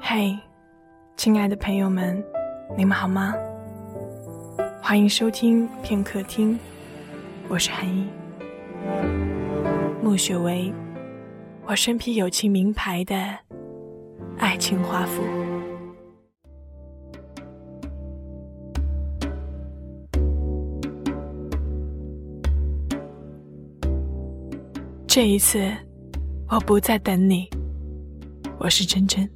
嘿，亲爱的朋友们，你们好吗？欢迎收听片刻听，我是韩一。穆雪薇，我身披有情名牌的爱情华服。这一次，我不再等你。我是真真。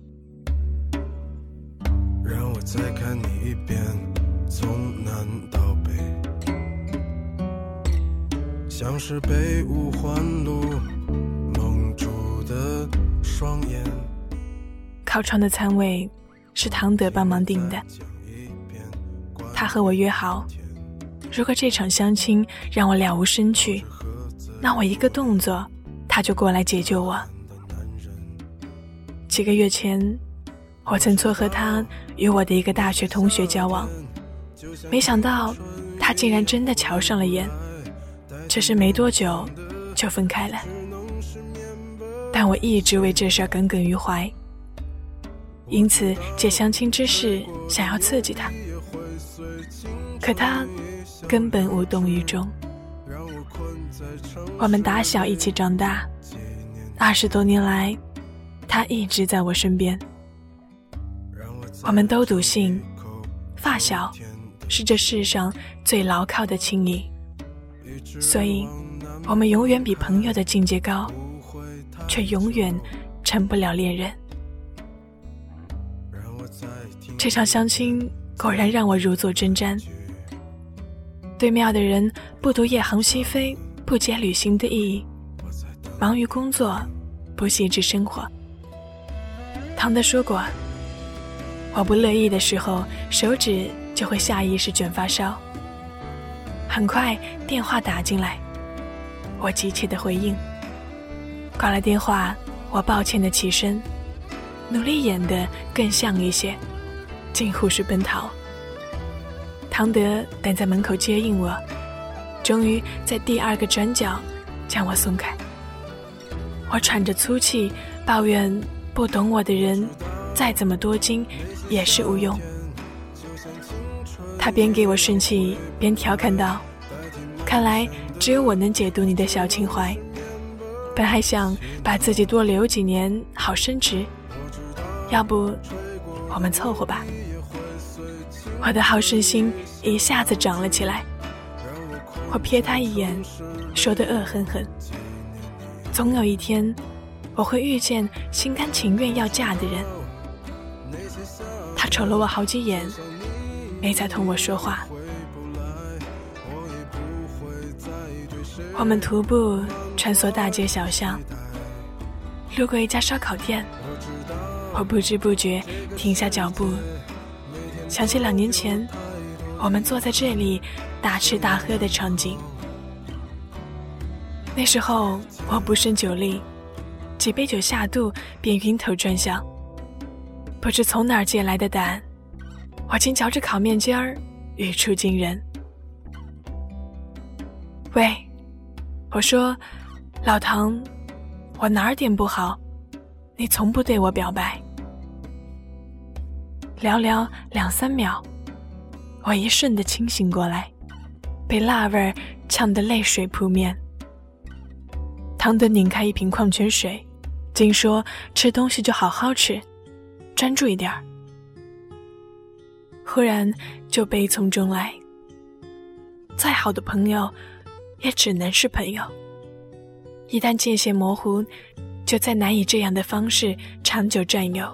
让我再看你一遍，从南到北，像是被五环路蒙住的双眼。靠窗的餐位是唐德帮忙订的，他和我约好，如果这场相亲让我了无生趣。那我一个动作，他就过来解救我。几个月前，我曾撮合他与我的一个大学同学交往，没想到他竟然真的瞧上了眼，只是没多久就分开了。但我一直为这事耿耿于怀，因此借相亲之事想要刺激他，可他根本无动于衷。我们打小一起长大，二十多年来，他一直在我身边。我们都笃信，发小是这世上最牢靠的亲谊，所以，我们永远比朋友的境界高，却永远成不了恋人。这场相亲果然让我如坐针毡。对面的人不读夜航西飞。不解旅行的意义，忙于工作，不细致生活。唐德说过，我不乐意的时候，手指就会下意识卷发梢。很快电话打进来，我急切的回应。挂了电话，我抱歉的起身，努力演得更像一些，近乎是奔逃。唐德等在门口接应我。终于在第二个转角将我松开，我喘着粗气抱怨：不懂我的人再怎么多金也是无用。他边给我顺气边调侃道：“看来只有我能解读你的小情怀。本还想把自己多留几年好升职，要不我们凑合吧。”我的好胜心一下子涨了起来。我瞥他一眼，说的恶狠狠。总有一天，我会遇见心甘情愿要嫁的人。他瞅了我好几眼，没再同我说话。我们徒步穿梭大街小巷，路过一家烧烤店，我不知不觉停下脚步，想起两年前，我们坐在这里。大吃大喝的场景。那时候我不胜酒力，几杯酒下肚便晕头转向。不知从哪儿借来的胆，我竟嚼着烤面筋儿，语出惊人。喂，我说，老唐，我哪儿点不好？你从不对我表白。寥寥两三秒，我一瞬的清醒过来。被辣味儿呛得泪水扑面。唐德拧开一瓶矿泉水，竟说：“吃东西就好好吃，专注一点儿。”忽然就悲从中来。再好的朋友，也只能是朋友。一旦界限模糊，就再难以这样的方式长久占有。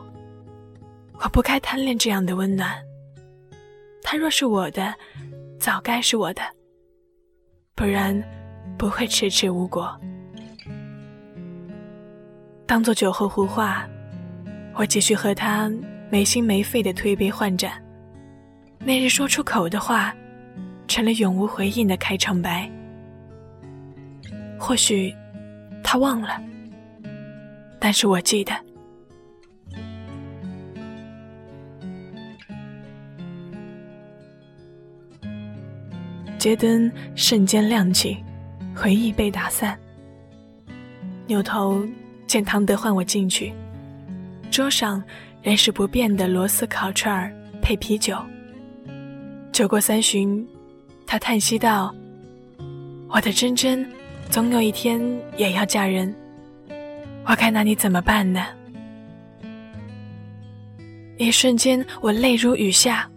我不该贪恋这样的温暖。他若是我的，早该是我的。不然，不会迟迟无果。当做酒后胡话，我继续和他没心没肺的推杯换盏。那日说出口的话，成了永无回应的开场白。或许他忘了，但是我记得。街灯瞬间亮起，回忆被打散。扭头见唐德唤我进去，桌上仍是不变的螺丝烤串儿配啤酒。酒过三巡，他叹息道：“我的珍珍，总有一天也要嫁人，我该拿你怎么办呢？”一瞬间，我泪如雨下，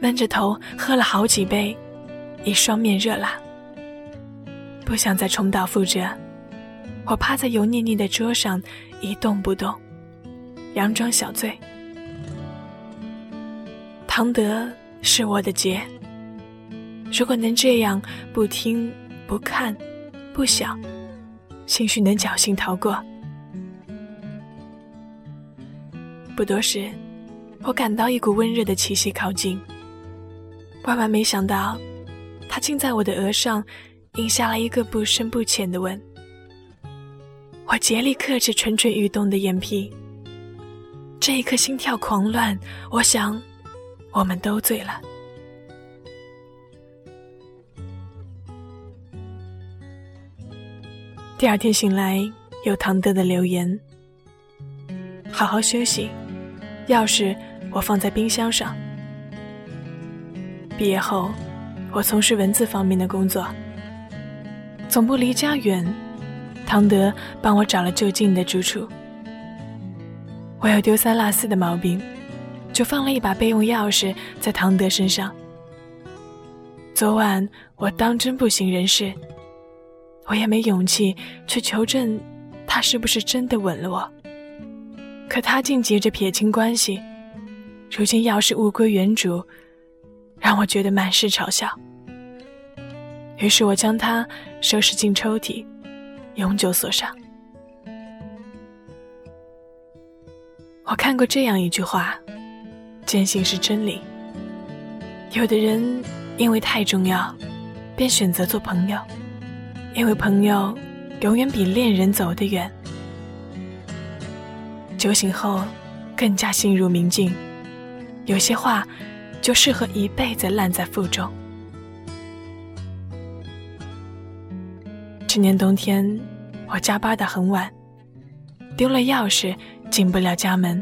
闷着头喝了好几杯，已双面热辣，不想再重蹈覆辙。我趴在油腻腻的桌上，一动不动，佯装小醉。唐德是我的劫，如果能这样不听不看不想，兴许能侥幸逃过。不多时。我感到一股温热的气息靠近，万万没想到，他竟在我的额上印下了一个不深不浅的吻。我竭力克制蠢蠢欲动的眼皮，这一刻心跳狂乱。我想，我们都醉了。第二天醒来，有唐德的留言：“好好休息，钥匙。”我放在冰箱上。毕业后，我从事文字方面的工作。总部离家远，唐德帮我找了就近的住处。我有丢三落四的毛病，就放了一把备用钥匙在唐德身上。昨晚我当真不省人事，我也没勇气去求证他是不是真的吻了我。可他竟急着撇清关系。如今钥匙物归原主，让我觉得满是嘲笑。于是我将它收拾进抽屉，永久锁上。我看过这样一句话，坚信是真理：有的人因为太重要，便选择做朋友，因为朋友永远比恋人走得远。酒醒后，更加心如明镜。有些话，就适合一辈子烂在腹中。去年冬天，我加班的很晚，丢了钥匙，进不了家门。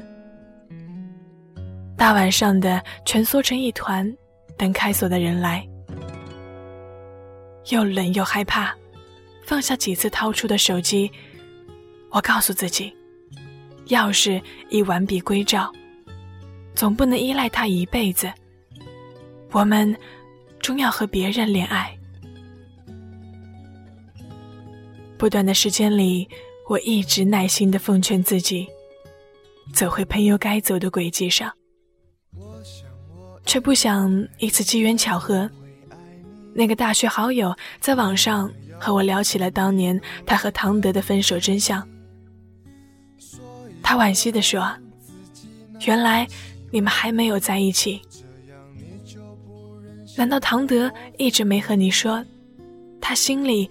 大晚上的，蜷缩成一团，等开锁的人来，又冷又害怕。放下几次掏出的手机，我告诉自己，钥匙已完璧归赵。总不能依赖他一辈子。我们终要和别人恋爱。不短的时间里，我一直耐心的奉劝自己，走回朋友该走的轨迹上，却不想一次机缘巧合，那个大学好友在网上和我聊起了当年他和唐德的分手真相。他惋惜的说：“原来。”你们还没有在一起，难道唐德一直没和你说，他心里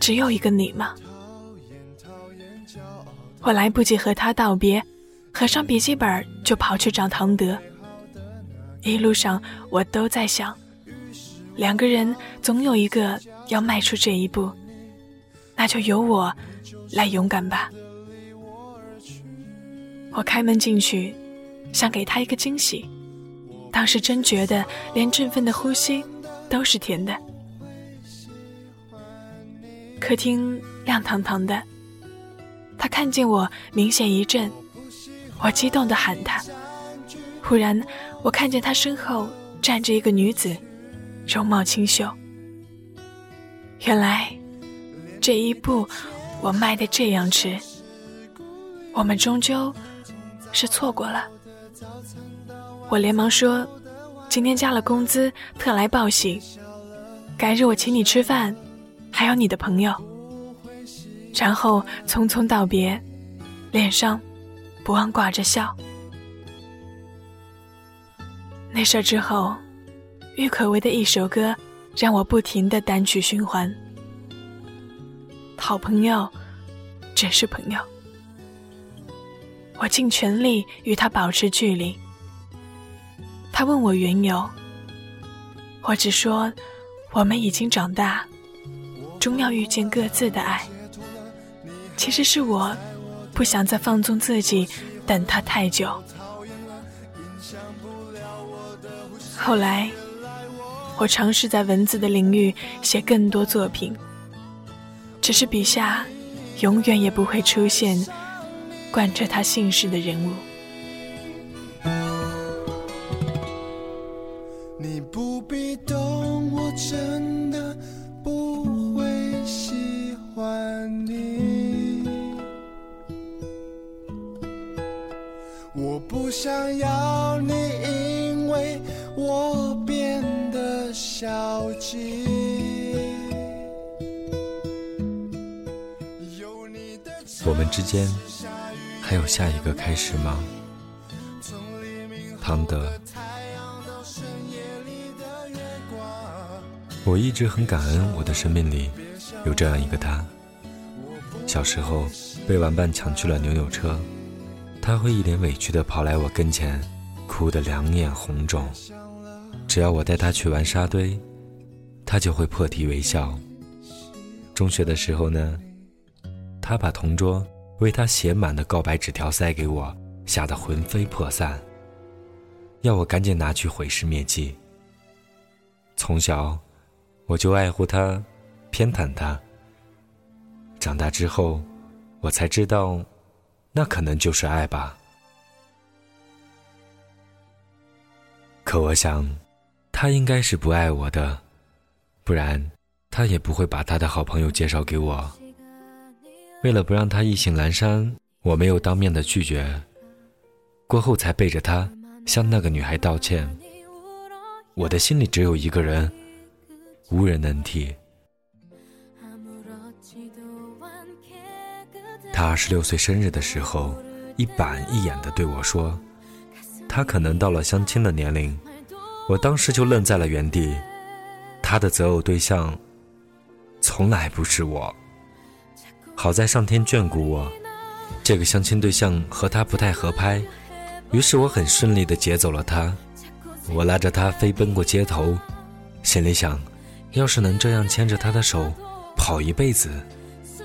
只有一个你吗？我来不及和他道别，合上笔记本就跑去找唐德。一路上我都在想，两个人总有一个要迈出这一步，那就由我来勇敢吧。我开门进去。想给他一个惊喜，当时真觉得连振奋的呼吸都是甜的。客厅亮堂堂的，他看见我明显一震，我激动的喊他。忽然，我看见他身后站着一个女子，容貌清秀。原来，这一步我迈得这样迟，我们终究是错过了。我连忙说：“今天加了工资，特来报喜。改日我请你吃饭，还有你的朋友。”然后匆匆道别，脸上不忘挂着笑。那事儿之后，郁可唯的一首歌让我不停的单曲循环。好朋友，只是朋友。我尽全力与他保持距离。他问我缘由，我只说我们已经长大，终要遇见各自的爱。其实是我不想再放纵自己，等他太久。后来，我尝试在文字的领域写更多作品，只是笔下永远也不会出现贯彻他姓氏的人物。想要你，因为我变得消极。我们之间还有下一个开始吗？唐德。我一直很感恩我的生命里有这样一个他。小时候被玩伴抢去了扭扭车，他会一脸委屈地跑来我跟前，哭得两眼红肿。只要我带他去玩沙堆，他就会破涕为笑。中学的时候呢，他把同桌为他写满的告白纸条塞给我，吓得魂飞魄散，要我赶紧拿去毁尸灭迹。从小。我就爱护他，偏袒他。长大之后，我才知道，那可能就是爱吧。可我想，他应该是不爱我的，不然他也不会把他的好朋友介绍给我。为了不让他意兴阑珊，我没有当面的拒绝，过后才背着他向那个女孩道歉。我的心里只有一个人。无人能替。他二十六岁生日的时候，一板一眼地对我说：“他可能到了相亲的年龄。”我当时就愣在了原地。他的择偶对象，从来不是我。好在上天眷顾我，这个相亲对象和他不太合拍，于是我很顺利地劫走了他。我拉着他飞奔过街头，心里想。要是能这样牵着他的手跑一辈子，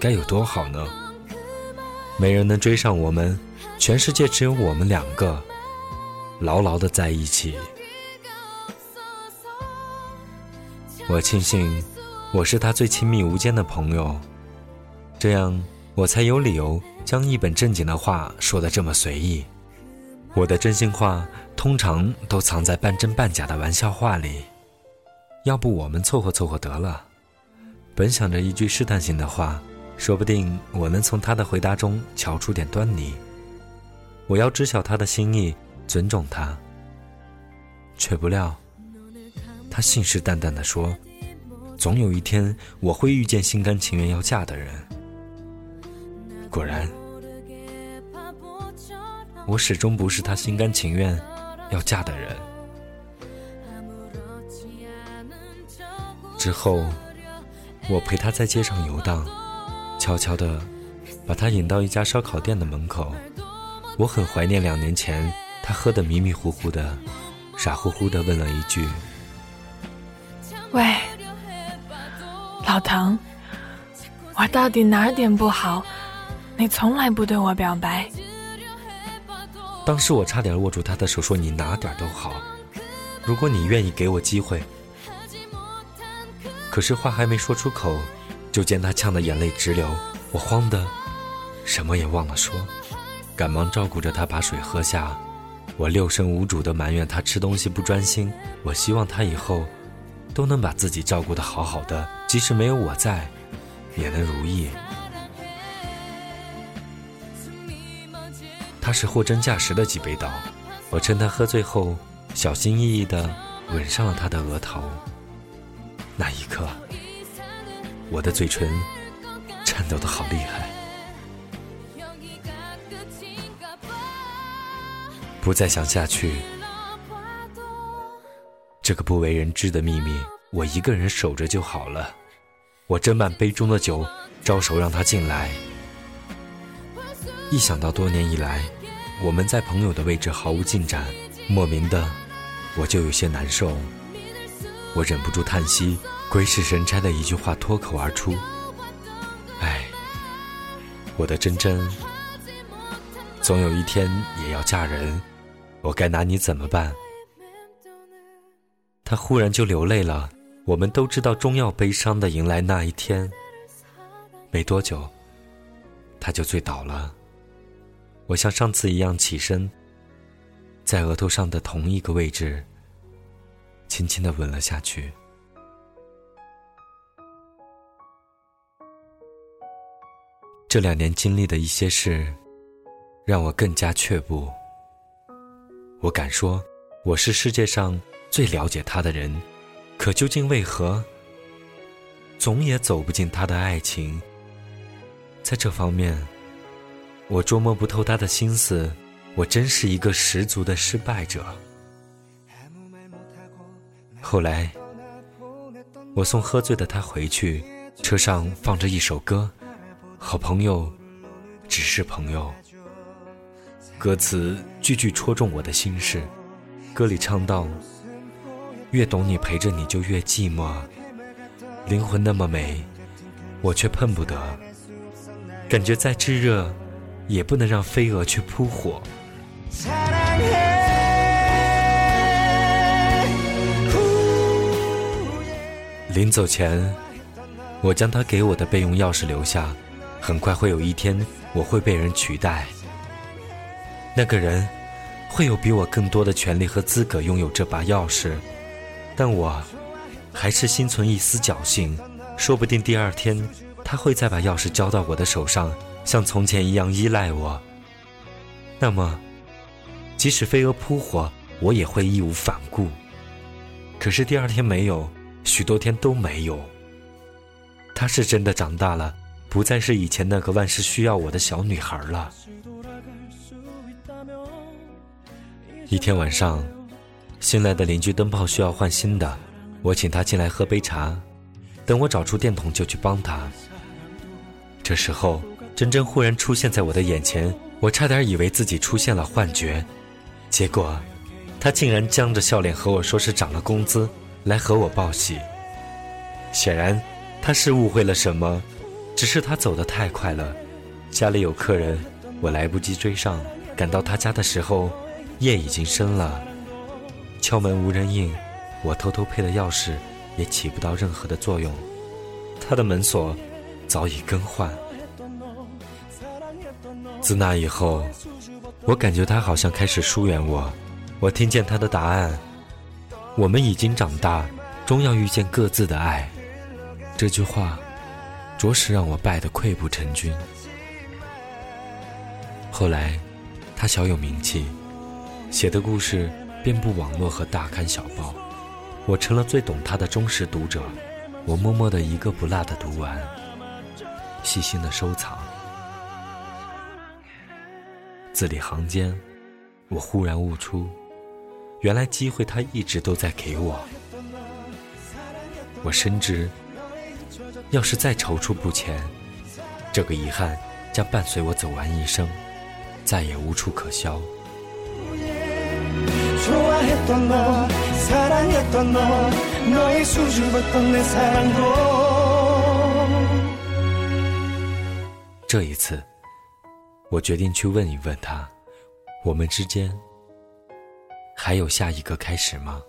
该有多好呢？没人能追上我们，全世界只有我们两个，牢牢的在一起。我庆幸我是他最亲密无间的朋友，这样我才有理由将一本正经的话说的这么随意。我的真心话通常都藏在半真半假的玩笑话里。要不我们凑合凑合得了。本想着一句试探性的话，说不定我能从他的回答中瞧出点端倪。我要知晓他的心意，尊重他。却不料，他信誓旦旦地说：“总有一天我会遇见心甘情愿要嫁的人。”果然，我始终不是他心甘情愿要嫁的人。之后，我陪他在街上游荡，悄悄地把他引到一家烧烤店的门口。我很怀念两年前他喝得迷迷糊糊的，傻乎乎地问了一句：“喂，老唐，我到底哪点不好？你从来不对我表白。”当时我差点握住他的手，说：“你哪点都好，如果你愿意给我机会。”可是话还没说出口，就见他呛得眼泪直流，我慌得什么也忘了说，赶忙照顾着他把水喝下。我六神无主地埋怨他吃东西不专心。我希望他以后都能把自己照顾得好好的，即使没有我在，也能如意。他是货真价实的几杯倒，我趁他喝醉后，小心翼翼地吻上了他的额头。那一刻，我的嘴唇颤抖的好厉害。不再想下去，这个不为人知的秘密，我一个人守着就好了。我斟满杯中的酒，招手让他进来。一想到多年以来，我们在朋友的位置毫无进展，莫名的，我就有些难受。我忍不住叹息，鬼使神差的一句话脱口而出：“哎，我的真真，总有一天也要嫁人，我该拿你怎么办？他忽然就流泪了。我们都知道，终要悲伤的迎来那一天。没多久，他就醉倒了。我像上次一样起身，在额头上的同一个位置，轻轻的吻了下去。这两年经历的一些事，让我更加却步。我敢说，我是世界上最了解他的人，可究竟为何，总也走不进他的爱情？在这方面，我捉摸不透他的心思，我真是一个十足的失败者。后来，我送喝醉的他回去，车上放着一首歌。好朋友，只是朋友。歌词句句戳中我的心事。歌里唱道：“越懂你，陪着你就越寂寞。灵魂那么美，我却碰不得。感觉再炙热，也不能让飞蛾去扑火。”临走前，我将他给我的备用钥匙留下。很快会有一天，我会被人取代。那个人会有比我更多的权利和资格拥有这把钥匙，但我还是心存一丝侥幸，说不定第二天他会再把钥匙交到我的手上，像从前一样依赖我。那么，即使飞蛾扑火，我也会义无反顾。可是第二天没有，许多天都没有。他是真的长大了。不再是以前那个万事需要我的小女孩了。一天晚上，新来的邻居灯泡需要换新的，我请他进来喝杯茶。等我找出电筒，就去帮他。这时候，珍珍忽然出现在我的眼前，我差点以为自己出现了幻觉。结果，她竟然僵着笑脸和我说是涨了工资，来和我报喜。显然，她是误会了什么。只是他走得太快了，家里有客人，我来不及追上。赶到他家的时候，夜已经深了。敲门无人应，我偷偷配的钥匙也起不到任何的作用。他的门锁早已更换。自那以后，我感觉他好像开始疏远我。我听见他的答案：“我们已经长大，终要遇见各自的爱。”这句话。着实让我败得溃不成军。后来，他小有名气，写的故事遍布网络和大刊小报，我成了最懂他的忠实读者。我默默的一个不落的读完，细心的收藏。字里行间，我忽然悟出，原来机会他一直都在给我。我深知。要是再踌躇不前，这个遗憾将伴随我走完一生，再也无处可消。这一次，我决定去问一问他，我们之间还有下一个开始吗？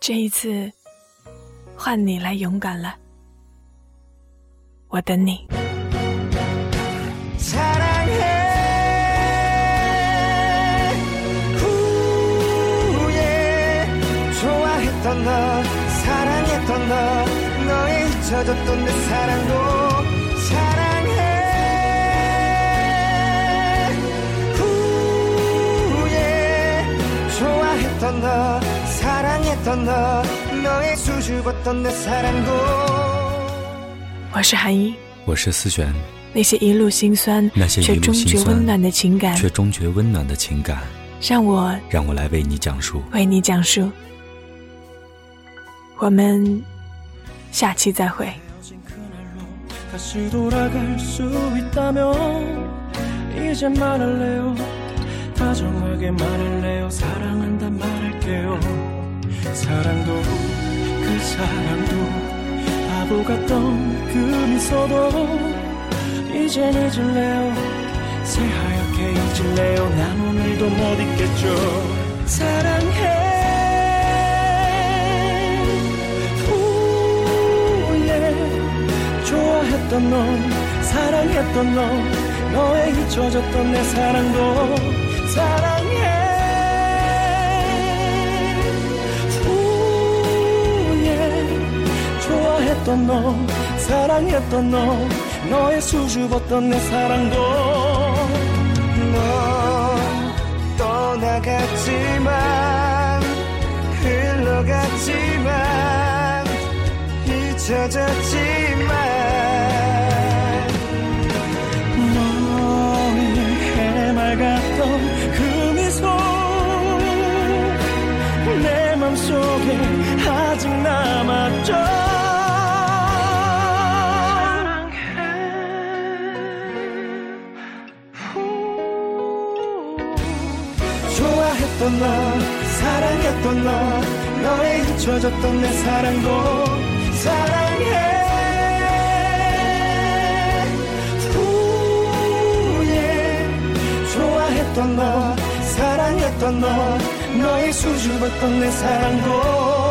这一次。换你来勇敢了，我等你。我是韩一，我是思璇。那些一路心酸，那些却终觉温暖的情感，却终觉温暖的情感，让我让我来为你讲述，为你讲述。我们下期再会。사랑 도 그 사랑도 바보 같던 그 미소도 이젠 잊을래요. 새하얗게 잊을래요. 난 오늘도 못 잊겠죠. 사랑해. 좋아했던 넌 사랑했던 넌 너의 잊혀졌던 내 사랑도 사랑해 좋아했던 너 사랑했던 너 너의 수줍었던 내 사랑도 넌 떠나갔지만 흘러갔지만 잊혀졌지만 너 사랑했던 너 너의 잊혀졌던 내 사랑도 사랑해. 후에 좋아했던 너 사랑했던 너 너의 수줍었던 내 사랑도